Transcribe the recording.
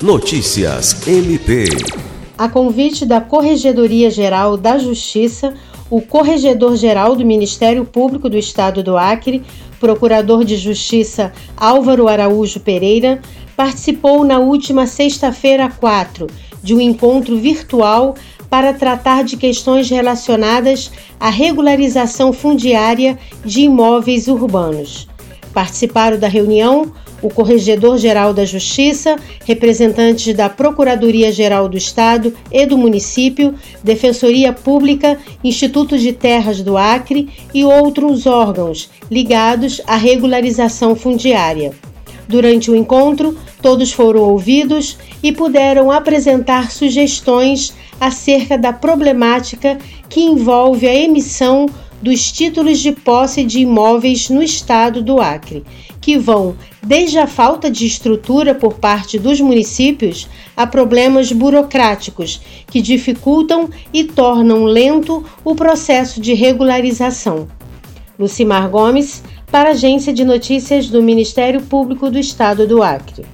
Notícias MP. A convite da Corregedoria Geral da Justiça, o Corregedor-Geral do Ministério Público do Estado do Acre, Procurador de Justiça Álvaro Araújo Pereira, participou na última sexta-feira 4 de um encontro virtual para tratar de questões relacionadas à regularização fundiária de imóveis urbanos. Participaram da reunião o Corregedor-Geral da Justiça, representantes da Procuradoria-Geral do Estado e do município, Defensoria Pública, Instituto de Terras do Acre e outros órgãos ligados à regularização fundiária. Durante o encontro, todos foram ouvidos e puderam apresentar sugestões acerca da problemática que envolve a emissão dos títulos de posse de imóveis no estado do Acre, que vão desde a falta de estrutura por parte dos municípios a problemas burocráticos que dificultam e tornam lento o processo de regularização. Lucimar Gomes, para a Agência de Notícias do Ministério Público do Estado do Acre.